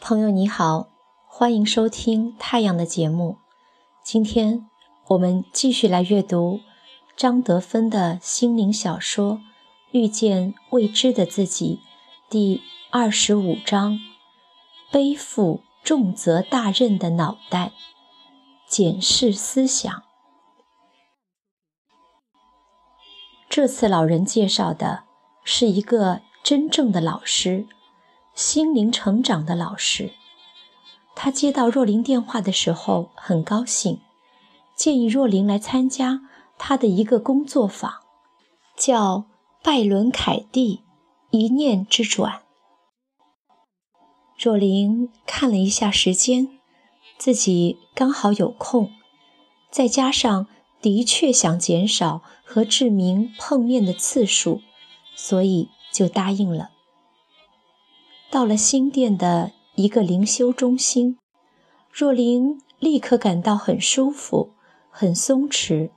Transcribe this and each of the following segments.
朋友你好，欢迎收听太阳的节目。今天我们继续来阅读张德芬的心灵小说《遇见未知的自己》第二十五章：背负重责大任的脑袋，检视思想。这次老人介绍的是一个真正的老师。心灵成长的老师，他接到若琳电话的时候很高兴，建议若琳来参加他的一个工作坊，叫拜伦凯蒂一念之转。若琳看了一下时间，自己刚好有空，再加上的确想减少和志明碰面的次数，所以就答应了。到了新店的一个灵修中心，若琳立刻感到很舒服、很松弛。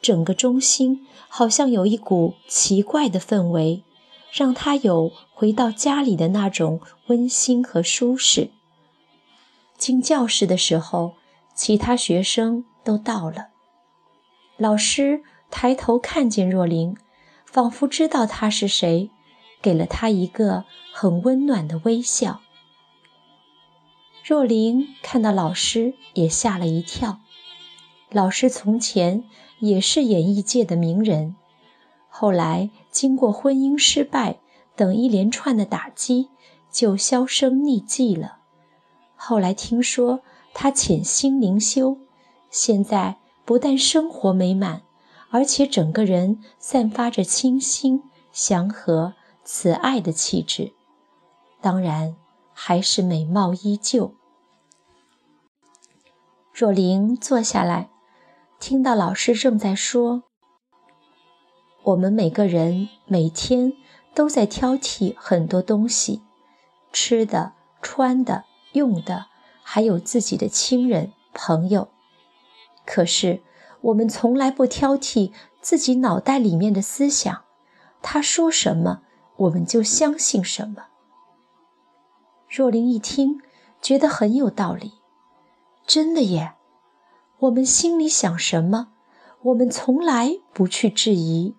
整个中心好像有一股奇怪的氛围，让他有回到家里的那种温馨和舒适。进教室的时候，其他学生都到了。老师抬头看见若琳，仿佛知道她是谁。给了他一个很温暖的微笑。若琳看到老师也吓了一跳。老师从前也是演艺界的名人，后来经过婚姻失败等一连串的打击，就销声匿迹了。后来听说他潜心灵修，现在不但生活美满，而且整个人散发着清新祥和。慈爱的气质，当然还是美貌依旧。若琳坐下来，听到老师正在说：“我们每个人每天都在挑剔很多东西，吃的、穿的、用的，还有自己的亲人朋友。可是我们从来不挑剔自己脑袋里面的思想，他说什么？”我们就相信什么。若琳一听，觉得很有道理，真的耶！我们心里想什么，我们从来不去质疑，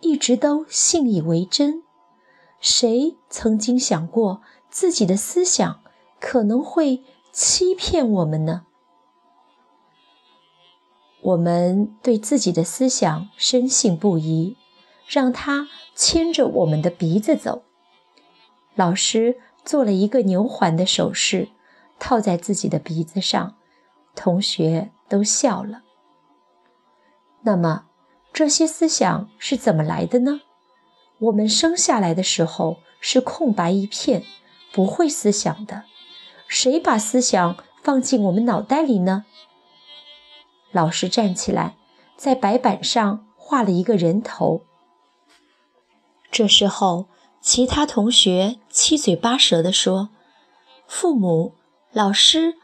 一直都信以为真。谁曾经想过自己的思想可能会欺骗我们呢？我们对自己的思想深信不疑，让他。牵着我们的鼻子走。老师做了一个牛环的手势，套在自己的鼻子上，同学都笑了。那么，这些思想是怎么来的呢？我们生下来的时候是空白一片，不会思想的。谁把思想放进我们脑袋里呢？老师站起来，在白板上画了一个人头。这时候，其他同学七嘴八舌地说：“父母、老师、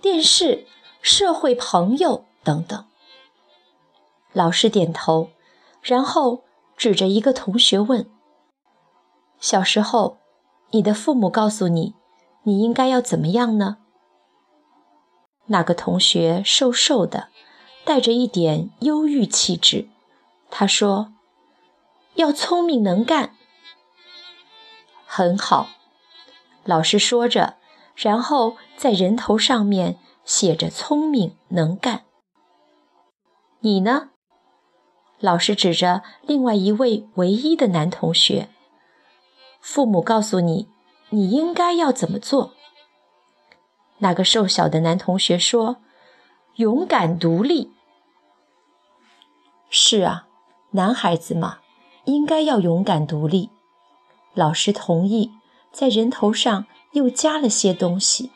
电视、社会朋友等等。”老师点头，然后指着一个同学问：“小时候，你的父母告诉你，你应该要怎么样呢？”那个同学瘦瘦的，带着一点忧郁气质，他说。要聪明能干，很好。老师说着，然后在人头上面写着“聪明能干”。你呢？老师指着另外一位唯一的男同学。父母告诉你，你应该要怎么做？那个瘦小的男同学说：“勇敢独立。”是啊，男孩子嘛。应该要勇敢独立。老师同意，在人头上又加了些东西。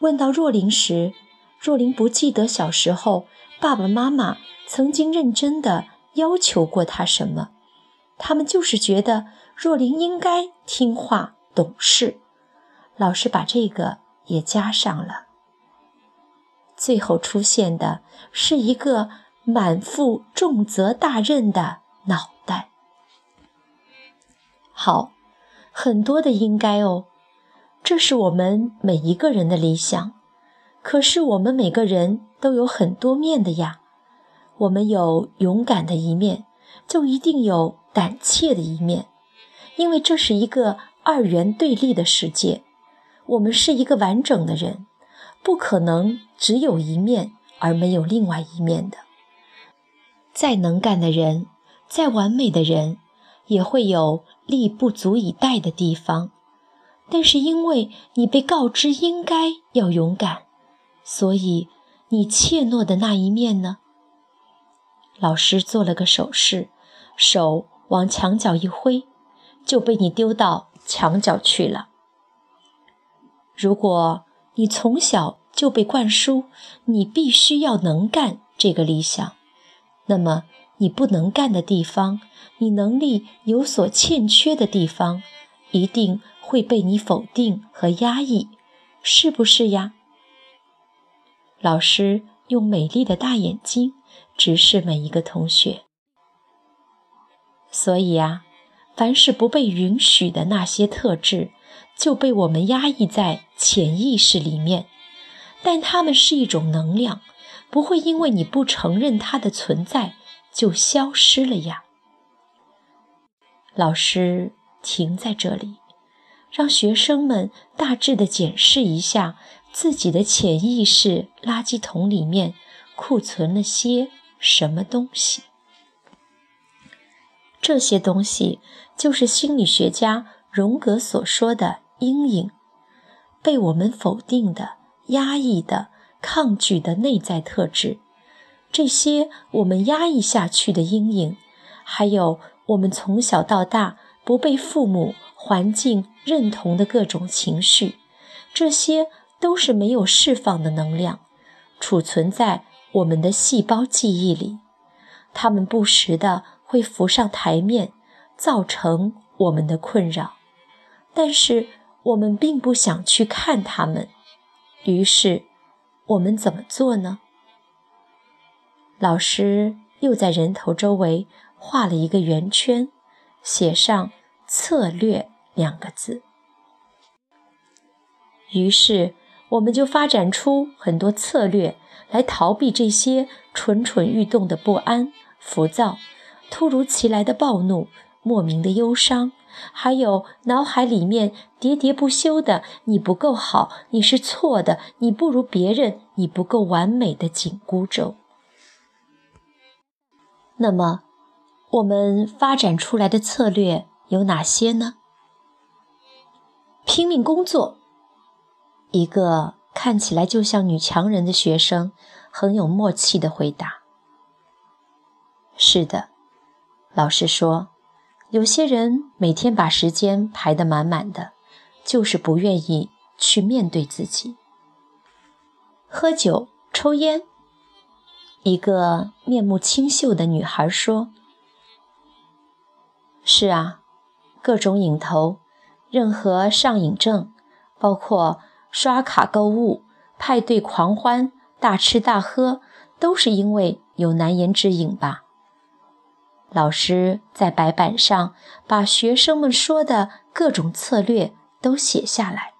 问到若琳时，若琳不记得小时候爸爸妈妈曾经认真的要求过她什么，他们就是觉得若琳应该听话懂事。老师把这个也加上了。最后出现的是一个满负重责大任的脑袋。好，很多的应该哦，这是我们每一个人的理想。可是我们每个人都有很多面的呀。我们有勇敢的一面，就一定有胆怯的一面，因为这是一个二元对立的世界。我们是一个完整的人，不可能只有一面而没有另外一面的。再能干的人，再完美的人，也会有力不足以待的地方。但是因为你被告知应该要勇敢，所以你怯懦的那一面呢？老师做了个手势，手往墙角一挥，就被你丢到墙角去了。如果你从小就被灌输你必须要能干这个理想，那么你不能干的地方，你能力有所欠缺的地方，一定会被你否定和压抑，是不是呀？老师用美丽的大眼睛。直视每一个同学，所以啊，凡是不被允许的那些特质，就被我们压抑在潜意识里面。但它们是一种能量，不会因为你不承认它的存在就消失了呀。老师停在这里，让学生们大致的检视一下自己的潜意识垃圾桶里面库存了些。什么东西？这些东西就是心理学家荣格所说的阴影，被我们否定的、压抑的、抗拒的内在特质。这些我们压抑下去的阴影，还有我们从小到大不被父母、环境认同的各种情绪，这些都是没有释放的能量，储存在。我们的细胞记忆里，它们不时的会浮上台面，造成我们的困扰。但是我们并不想去看它们，于是我们怎么做呢？老师又在人头周围画了一个圆圈，写上“策略”两个字。于是我们就发展出很多策略。来逃避这些蠢蠢欲动的不安、浮躁、突如其来的暴怒、莫名的忧伤，还有脑海里面喋喋不休的“你不够好，你是错的，你不如别人，你不够完美”的紧箍咒。那么，我们发展出来的策略有哪些呢？拼命工作，一个。看起来就像女强人的学生，很有默契的回答：“是的。”老师说：“有些人每天把时间排得满满的，就是不愿意去面对自己。”喝酒、抽烟。一个面目清秀的女孩说：“是啊，各种瘾头，任何上瘾症，包括……”刷卡购物、派对狂欢、大吃大喝，都是因为有难言之隐吧？老师在白板上把学生们说的各种策略都写下来：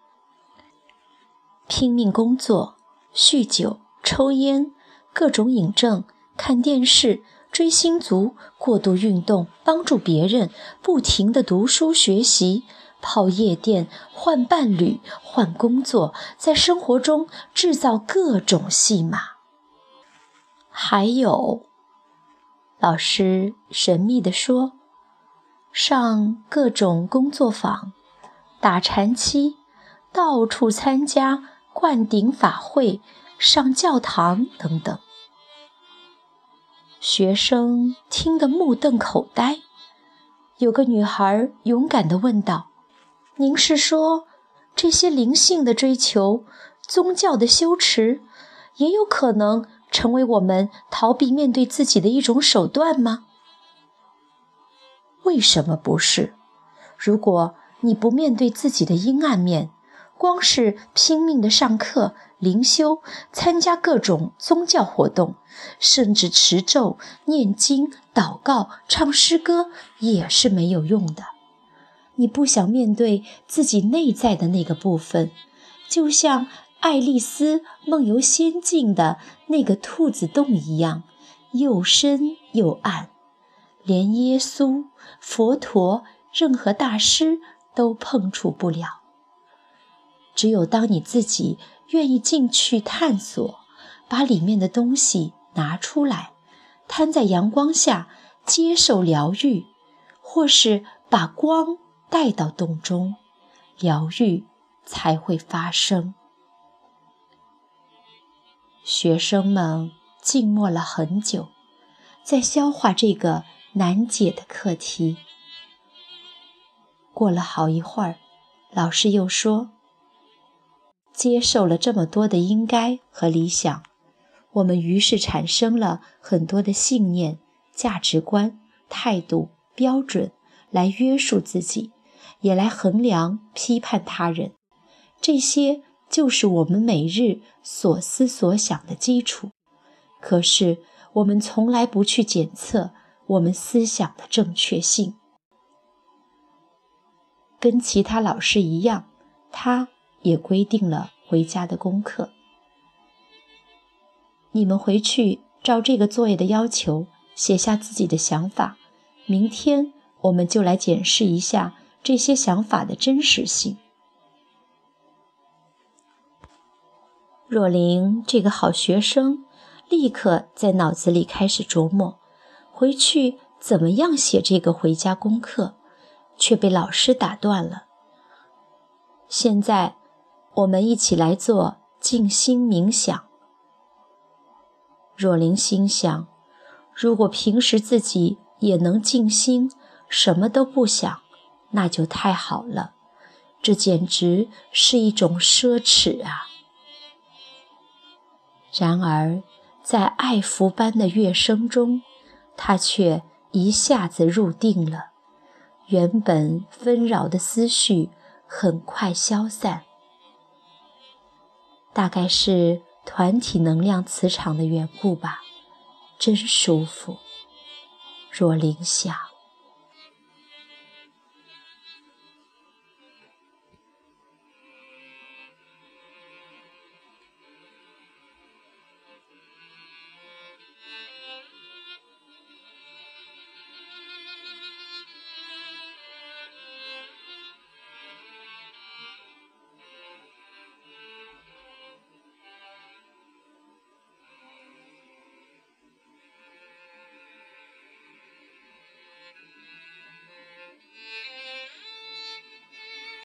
拼命工作、酗酒、抽烟、各种瘾症、看电视、追星族、过度运动、帮助别人、不停的读书学习。泡夜店、换伴侣、换工作，在生活中制造各种戏码。还有，老师神秘地说：“上各种工作坊、打禅期、到处参加灌顶法会、上教堂等等。”学生听得目瞪口呆。有个女孩勇敢地问道。您是说，这些灵性的追求、宗教的修持，也有可能成为我们逃避面对自己的一种手段吗？为什么不是？如果你不面对自己的阴暗面，光是拼命的上课、灵修、参加各种宗教活动，甚至持咒、念经、祷告、唱诗歌，也是没有用的。你不想面对自己内在的那个部分，就像爱丽丝梦游仙境的那个兔子洞一样，又深又暗，连耶稣、佛陀、任何大师都碰触不了。只有当你自己愿意进去探索，把里面的东西拿出来，摊在阳光下接受疗愈，或是把光带到洞中，疗愈才会发生。学生们静默了很久，在消化这个难解的课题。过了好一会儿，老师又说。接受了这么多的应该和理想，我们于是产生了很多的信念、价值观、态度、标准，来约束自己，也来衡量、批判他人。这些就是我们每日所思所想的基础。可是我们从来不去检测我们思想的正确性。跟其他老师一样，他。也规定了回家的功课。你们回去照这个作业的要求写下自己的想法。明天我们就来检视一下这些想法的真实性。若琳这个好学生立刻在脑子里开始琢磨，回去怎么样写这个回家功课，却被老师打断了。现在。我们一起来做静心冥想。若琳心想，如果平时自己也能静心，什么都不想，那就太好了。这简直是一种奢侈啊！然而，在爱抚般的乐声中，他却一下子入定了。原本纷扰的思绪很快消散。大概是团体能量磁场的缘故吧，真舒服。若灵想。